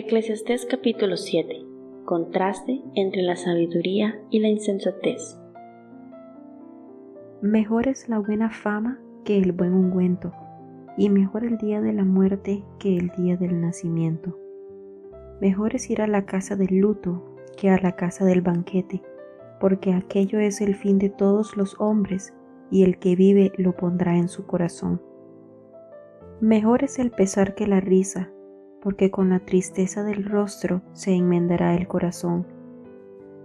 Eclesiastés capítulo 7. Contraste entre la sabiduría y la insensatez. Mejor es la buena fama que el buen ungüento, y mejor el día de la muerte que el día del nacimiento. Mejor es ir a la casa del luto que a la casa del banquete, porque aquello es el fin de todos los hombres, y el que vive lo pondrá en su corazón. Mejor es el pesar que la risa, porque con la tristeza del rostro se enmendará el corazón.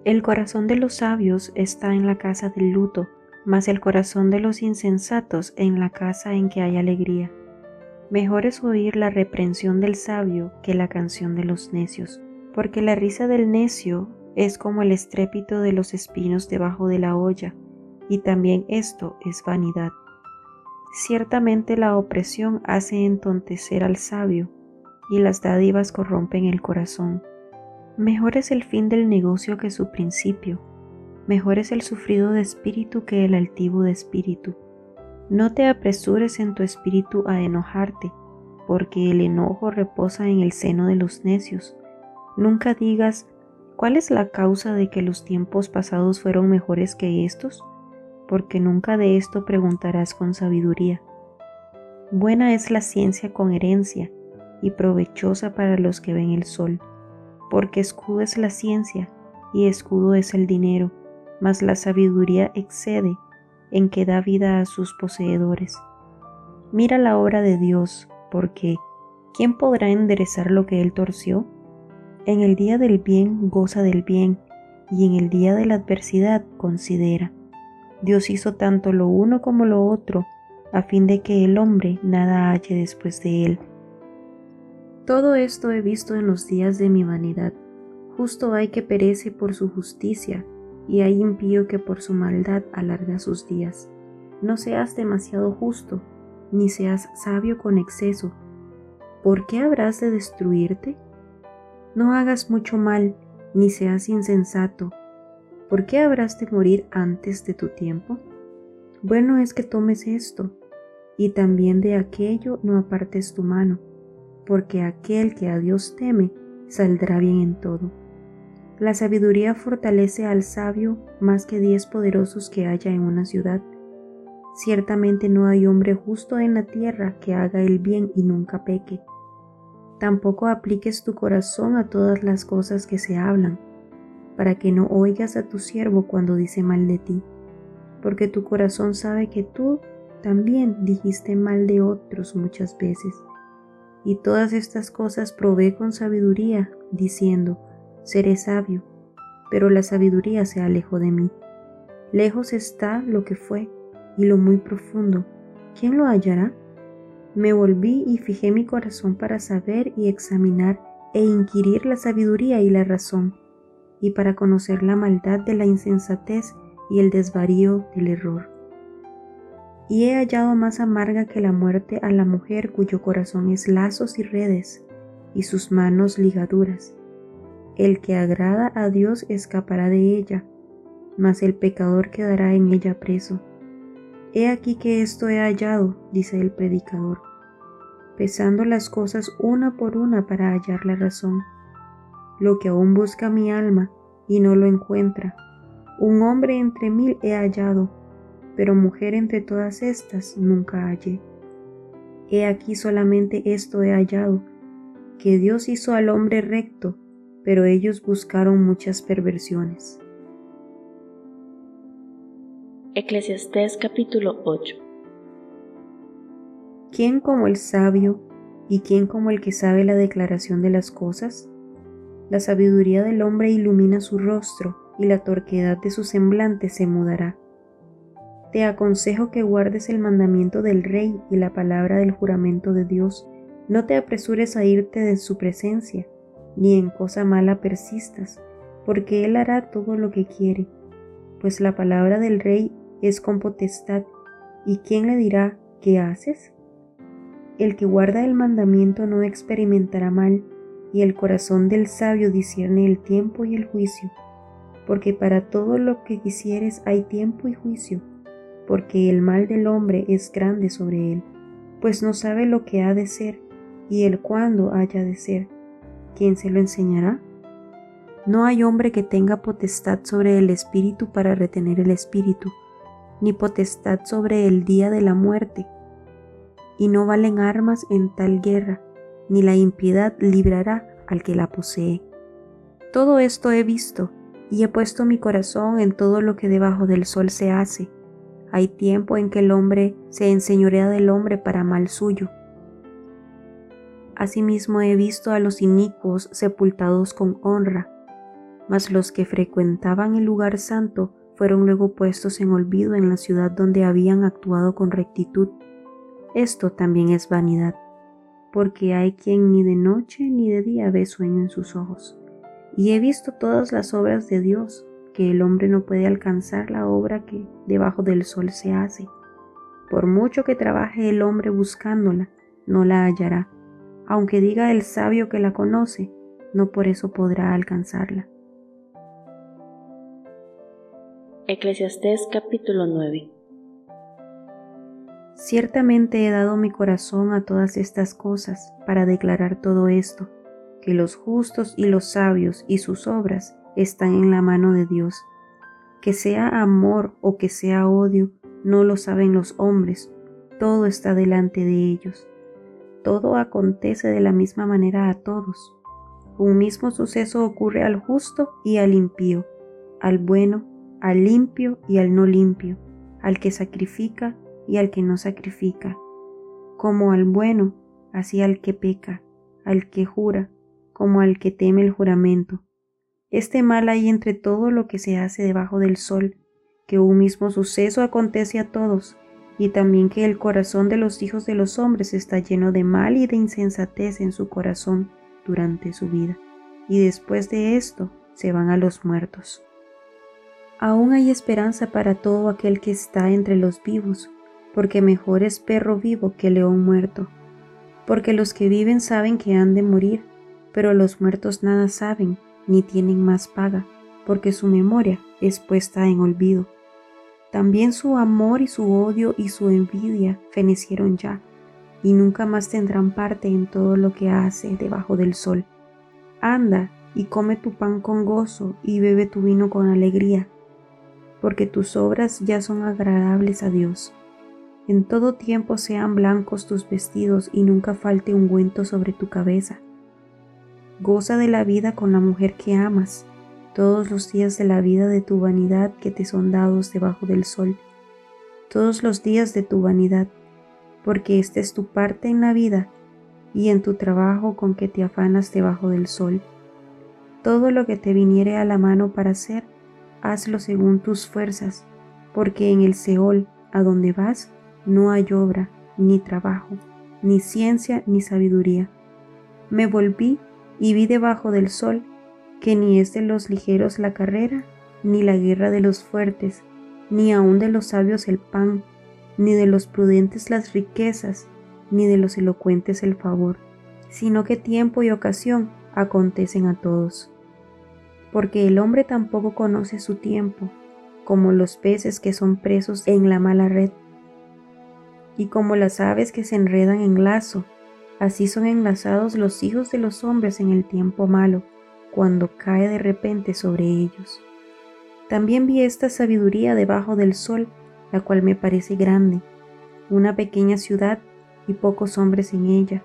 El corazón de los sabios está en la casa del luto, mas el corazón de los insensatos en la casa en que hay alegría. Mejor es oír la reprensión del sabio que la canción de los necios, porque la risa del necio es como el estrépito de los espinos debajo de la olla, y también esto es vanidad. Ciertamente la opresión hace entontecer al sabio, y las dádivas corrompen el corazón. Mejor es el fin del negocio que su principio, mejor es el sufrido de espíritu que el altivo de espíritu. No te apresures en tu espíritu a enojarte, porque el enojo reposa en el seno de los necios. Nunca digas, ¿cuál es la causa de que los tiempos pasados fueron mejores que estos? Porque nunca de esto preguntarás con sabiduría. Buena es la ciencia con herencia, y provechosa para los que ven el sol, porque escudo es la ciencia y escudo es el dinero, mas la sabiduría excede en que da vida a sus poseedores. Mira la obra de Dios, porque ¿quién podrá enderezar lo que él torció? En el día del bien goza del bien, y en el día de la adversidad considera. Dios hizo tanto lo uno como lo otro, a fin de que el hombre nada halle después de él. Todo esto he visto en los días de mi vanidad. Justo hay que perece por su justicia, y hay impío que por su maldad alarga sus días. No seas demasiado justo, ni seas sabio con exceso. ¿Por qué habrás de destruirte? No hagas mucho mal, ni seas insensato. ¿Por qué habrás de morir antes de tu tiempo? Bueno es que tomes esto, y también de aquello no apartes tu mano porque aquel que a Dios teme saldrá bien en todo. La sabiduría fortalece al sabio más que diez poderosos que haya en una ciudad. Ciertamente no hay hombre justo en la tierra que haga el bien y nunca peque. Tampoco apliques tu corazón a todas las cosas que se hablan, para que no oigas a tu siervo cuando dice mal de ti, porque tu corazón sabe que tú también dijiste mal de otros muchas veces y todas estas cosas probé con sabiduría, diciendo, seré sabio, pero la sabiduría se alejó de mí. Lejos está lo que fue y lo muy profundo. ¿Quién lo hallará? Me volví y fijé mi corazón para saber y examinar e inquirir la sabiduría y la razón, y para conocer la maldad de la insensatez y el desvarío del error y he hallado más amarga que la muerte a la mujer cuyo corazón es lazos y redes, y sus manos ligaduras. El que agrada a Dios escapará de ella, mas el pecador quedará en ella preso. He aquí que esto he hallado, dice el predicador, pesando las cosas una por una para hallar la razón. Lo que aún busca mi alma y no lo encuentra, un hombre entre mil he hallado pero mujer entre todas estas nunca hallé. He aquí solamente esto he hallado, que Dios hizo al hombre recto, pero ellos buscaron muchas perversiones. Eclesiastés capítulo 8 ¿Quién como el sabio y quién como el que sabe la declaración de las cosas? La sabiduría del hombre ilumina su rostro y la torquedad de su semblante se mudará te aconsejo que guardes el mandamiento del Rey y la palabra del juramento de Dios. No te apresures a irte de su presencia, ni en cosa mala persistas, porque Él hará todo lo que quiere. Pues la palabra del Rey es con potestad, ¿y quién le dirá qué haces? El que guarda el mandamiento no experimentará mal, y el corazón del sabio discierne el tiempo y el juicio, porque para todo lo que quisieres hay tiempo y juicio porque el mal del hombre es grande sobre él, pues no sabe lo que ha de ser y el cuándo haya de ser. ¿quién se lo enseñará? No hay hombre que tenga potestad sobre el espíritu para retener el espíritu, ni potestad sobre el día de la muerte. Y no valen armas en tal guerra, ni la impiedad librará al que la posee. Todo esto he visto, y he puesto mi corazón en todo lo que debajo del sol se hace. Hay tiempo en que el hombre se enseñorea del hombre para mal suyo. Asimismo he visto a los inicuos sepultados con honra, mas los que frecuentaban el lugar santo fueron luego puestos en olvido en la ciudad donde habían actuado con rectitud. Esto también es vanidad, porque hay quien ni de noche ni de día ve sueño en sus ojos. Y he visto todas las obras de Dios, que el hombre no puede alcanzar la obra que debajo del sol se hace. Por mucho que trabaje el hombre buscándola, no la hallará. Aunque diga el sabio que la conoce, no por eso podrá alcanzarla. Eclesiastés capítulo 9 Ciertamente he dado mi corazón a todas estas cosas para declarar todo esto, que los justos y los sabios y sus obras están en la mano de Dios. Que sea amor o que sea odio, no lo saben los hombres, todo está delante de ellos. Todo acontece de la misma manera a todos. Un mismo suceso ocurre al justo y al impío, al bueno al limpio y al no limpio, al que sacrifica y al que no sacrifica, como al bueno, así al que peca, al que jura, como al que teme el juramento. Este mal hay entre todo lo que se hace debajo del sol, que un mismo suceso acontece a todos, y también que el corazón de los hijos de los hombres está lleno de mal y de insensatez en su corazón durante su vida, y después de esto se van a los muertos. Aún hay esperanza para todo aquel que está entre los vivos, porque mejor es perro vivo que león muerto. Porque los que viven saben que han de morir, pero los muertos nada saben, ni tienen más paga, porque su memoria es puesta en olvido. También su amor y su odio y su envidia fenecieron ya, y nunca más tendrán parte en todo lo que hace debajo del sol. Anda y come tu pan con gozo y bebe tu vino con alegría porque tus obras ya son agradables a Dios. En todo tiempo sean blancos tus vestidos y nunca falte ungüento sobre tu cabeza. Goza de la vida con la mujer que amas, todos los días de la vida de tu vanidad que te son dados debajo del sol, todos los días de tu vanidad, porque esta es tu parte en la vida y en tu trabajo con que te afanas debajo del sol. Todo lo que te viniere a la mano para hacer, hazlo según tus fuerzas, porque en el Seol, a donde vas, no hay obra, ni trabajo, ni ciencia, ni sabiduría. Me volví y vi debajo del sol que ni es de los ligeros la carrera, ni la guerra de los fuertes, ni aun de los sabios el pan, ni de los prudentes las riquezas, ni de los elocuentes el favor, sino que tiempo y ocasión acontecen a todos. Porque el hombre tampoco conoce su tiempo, como los peces que son presos en la mala red, y como las aves que se enredan en lazo, así son enlazados los hijos de los hombres en el tiempo malo, cuando cae de repente sobre ellos. También vi esta sabiduría debajo del sol, la cual me parece grande, una pequeña ciudad y pocos hombres en ella,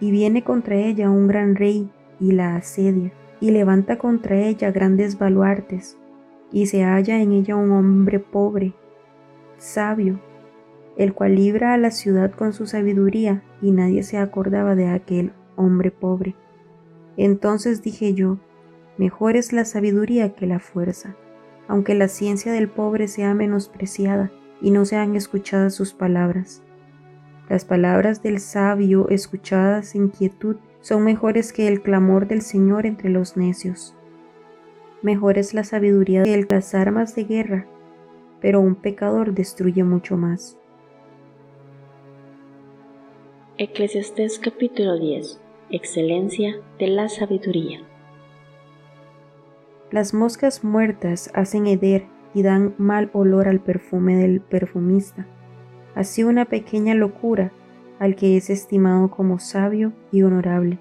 y viene contra ella un gran rey y la asedia y levanta contra ella grandes baluartes, y se halla en ella un hombre pobre, sabio, el cual libra a la ciudad con su sabiduría, y nadie se acordaba de aquel hombre pobre. Entonces dije yo, mejor es la sabiduría que la fuerza, aunque la ciencia del pobre sea menospreciada y no sean escuchadas sus palabras. Las palabras del sabio escuchadas en quietud son mejores que el clamor del Señor entre los necios. Mejor es la sabiduría que las armas de guerra, pero un pecador destruye mucho más. Eclesiastés capítulo 10 Excelencia de la sabiduría. Las moscas muertas hacen heder y dan mal olor al perfume del perfumista. Así una pequeña locura al que es estimado como sabio y honorable.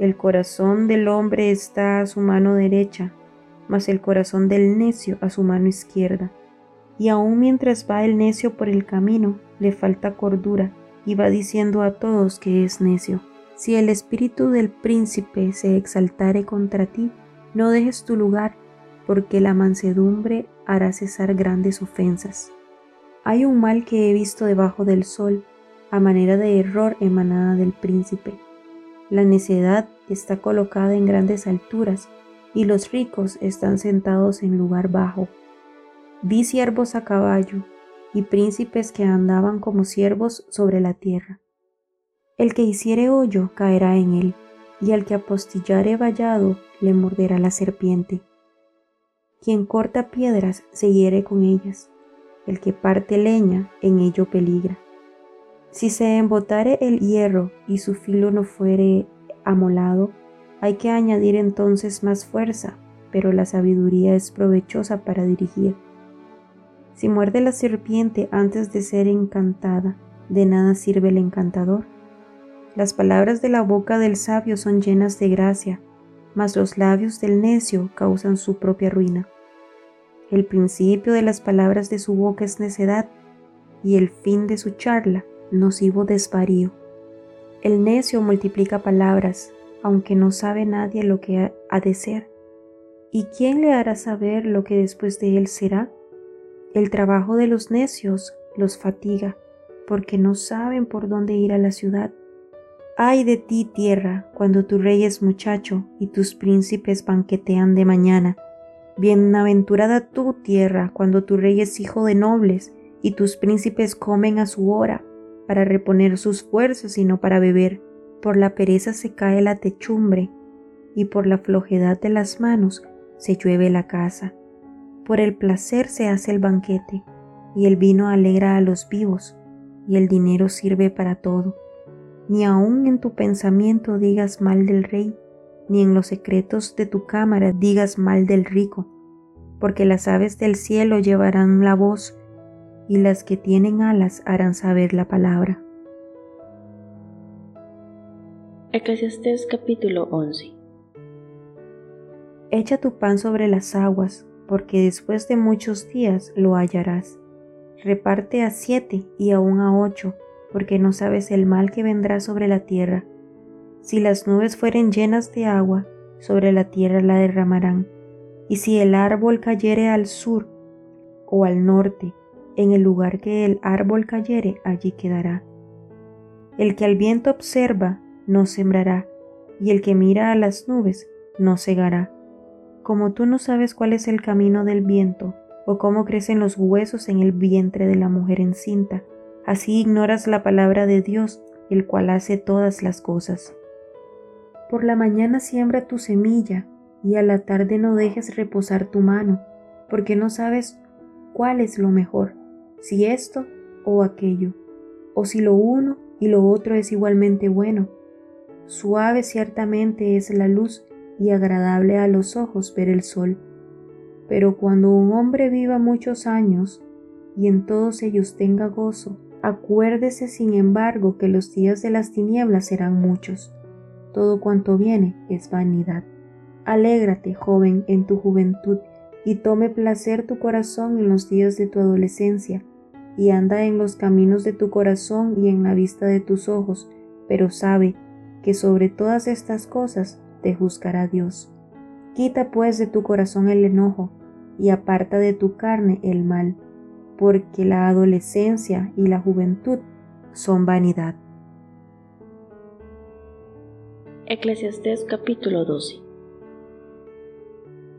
El corazón del hombre está a su mano derecha, mas el corazón del necio a su mano izquierda. Y aun mientras va el necio por el camino, le falta cordura, y va diciendo a todos que es necio. Si el espíritu del príncipe se exaltare contra ti, no dejes tu lugar, porque la mansedumbre hará cesar grandes ofensas. Hay un mal que he visto debajo del sol, a manera de error emanada del príncipe. La necedad está colocada en grandes alturas, y los ricos están sentados en lugar bajo. Vi siervos a caballo, y príncipes que andaban como siervos sobre la tierra. El que hiciere hoyo caerá en él, y al que apostillare vallado le morderá la serpiente. Quien corta piedras se hiere con ellas, el que parte leña en ello peligra. Si se embotare el hierro y su filo no fuere amolado, hay que añadir entonces más fuerza, pero la sabiduría es provechosa para dirigir. Si muerde la serpiente antes de ser encantada, de nada sirve el encantador. Las palabras de la boca del sabio son llenas de gracia, mas los labios del necio causan su propia ruina. El principio de las palabras de su boca es necedad, y el fin de su charla nocivo desvarío. El necio multiplica palabras, aunque no sabe nadie lo que ha de ser. ¿Y quién le hará saber lo que después de él será? El trabajo de los necios los fatiga, porque no saben por dónde ir a la ciudad. Ay de ti, tierra, cuando tu rey es muchacho y tus príncipes banquetean de mañana. Bienaventurada tú, tierra, cuando tu rey es hijo de nobles y tus príncipes comen a su hora, para reponer sus fuerzas y no para beber. Por la pereza se cae la techumbre, y por la flojedad de las manos se llueve la casa. Por el placer se hace el banquete, y el vino alegra a los vivos, y el dinero sirve para todo. Ni aun en tu pensamiento digas mal del rey, ni en los secretos de tu cámara digas mal del rico, porque las aves del cielo llevarán la voz, y las que tienen alas harán saber la palabra. Eclesiastés capítulo 11 Echa tu pan sobre las aguas, porque después de muchos días lo hallarás. Reparte a siete y aún a ocho, porque no sabes el mal que vendrá sobre la tierra. Si las nubes fueren llenas de agua, sobre la tierra la derramarán. Y si el árbol cayere al sur o al norte, en el lugar que el árbol cayere, allí quedará. El que al viento observa, no sembrará, y el que mira a las nubes, no cegará como tú no sabes cuál es el camino del viento, o cómo crecen los huesos en el vientre de la mujer encinta, así ignoras la palabra de Dios, el cual hace todas las cosas. Por la mañana siembra tu semilla, y a la tarde no dejes reposar tu mano, porque no sabes cuál es lo mejor, si esto o aquello, o si lo uno y lo otro es igualmente bueno. Suave ciertamente es la luz y agradable a los ojos ver el sol. Pero cuando un hombre viva muchos años y en todos ellos tenga gozo, acuérdese sin embargo que los días de las tinieblas serán muchos. Todo cuanto viene es vanidad. Alégrate, joven, en tu juventud, y tome placer tu corazón en los días de tu adolescencia, y anda en los caminos de tu corazón y en la vista de tus ojos, pero sabe que sobre todas estas cosas te juzgará Dios. Quita pues de tu corazón el enojo y aparta de tu carne el mal, porque la adolescencia y la juventud son vanidad. Eclesiastés capítulo 12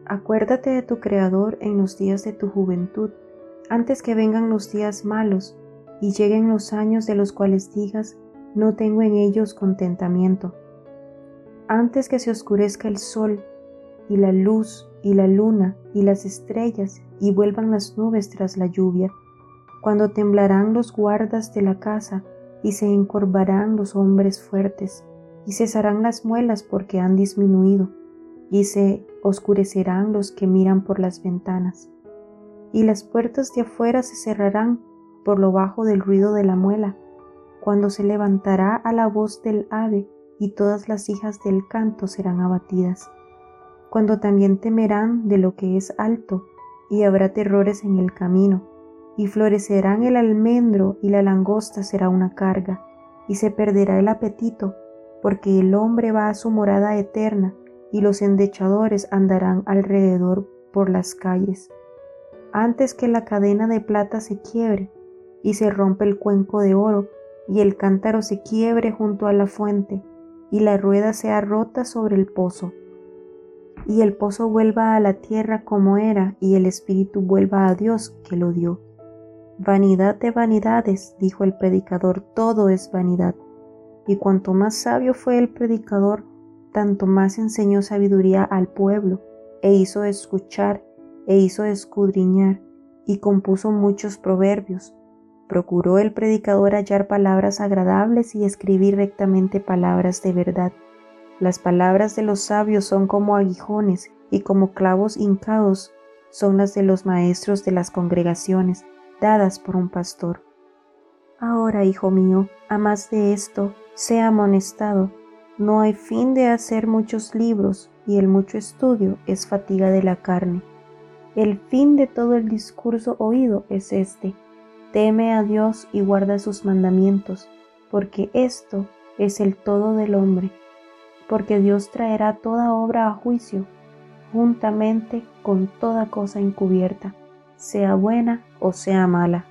Acuérdate de tu Creador en los días de tu juventud, antes que vengan los días malos y lleguen los años de los cuales digas, no tengo en ellos contentamiento antes que se oscurezca el sol y la luz y la luna y las estrellas y vuelvan las nubes tras la lluvia, cuando temblarán los guardas de la casa y se encorvarán los hombres fuertes y cesarán las muelas porque han disminuido y se oscurecerán los que miran por las ventanas. Y las puertas de afuera se cerrarán por lo bajo del ruido de la muela, cuando se levantará a la voz del ave y todas las hijas del canto serán abatidas. Cuando también temerán de lo que es alto, y habrá terrores en el camino, y florecerán el almendro y la langosta será una carga, y se perderá el apetito, porque el hombre va a su morada eterna, y los endechadores andarán alrededor por las calles. Antes que la cadena de plata se quiebre, y se rompe el cuenco de oro, y el cántaro se quiebre junto a la fuente, y la rueda sea rota sobre el pozo, y el pozo vuelva a la tierra como era, y el espíritu vuelva a Dios que lo dio. Vanidad de vanidades, dijo el predicador, todo es vanidad. Y cuanto más sabio fue el predicador, tanto más enseñó sabiduría al pueblo, e hizo escuchar, e hizo escudriñar, y compuso muchos proverbios. Procuró el predicador hallar palabras agradables y escribir rectamente palabras de verdad. Las palabras de los sabios son como aguijones y como clavos hincados son las de los maestros de las congregaciones dadas por un pastor. Ahora, hijo mío, a más de esto, sea amonestado. No hay fin de hacer muchos libros, y el mucho estudio es fatiga de la carne. El fin de todo el discurso oído es este. Teme a Dios y guarda sus mandamientos, porque esto es el todo del hombre. Porque Dios traerá toda obra a juicio, juntamente con toda cosa encubierta sea buena o sea mala.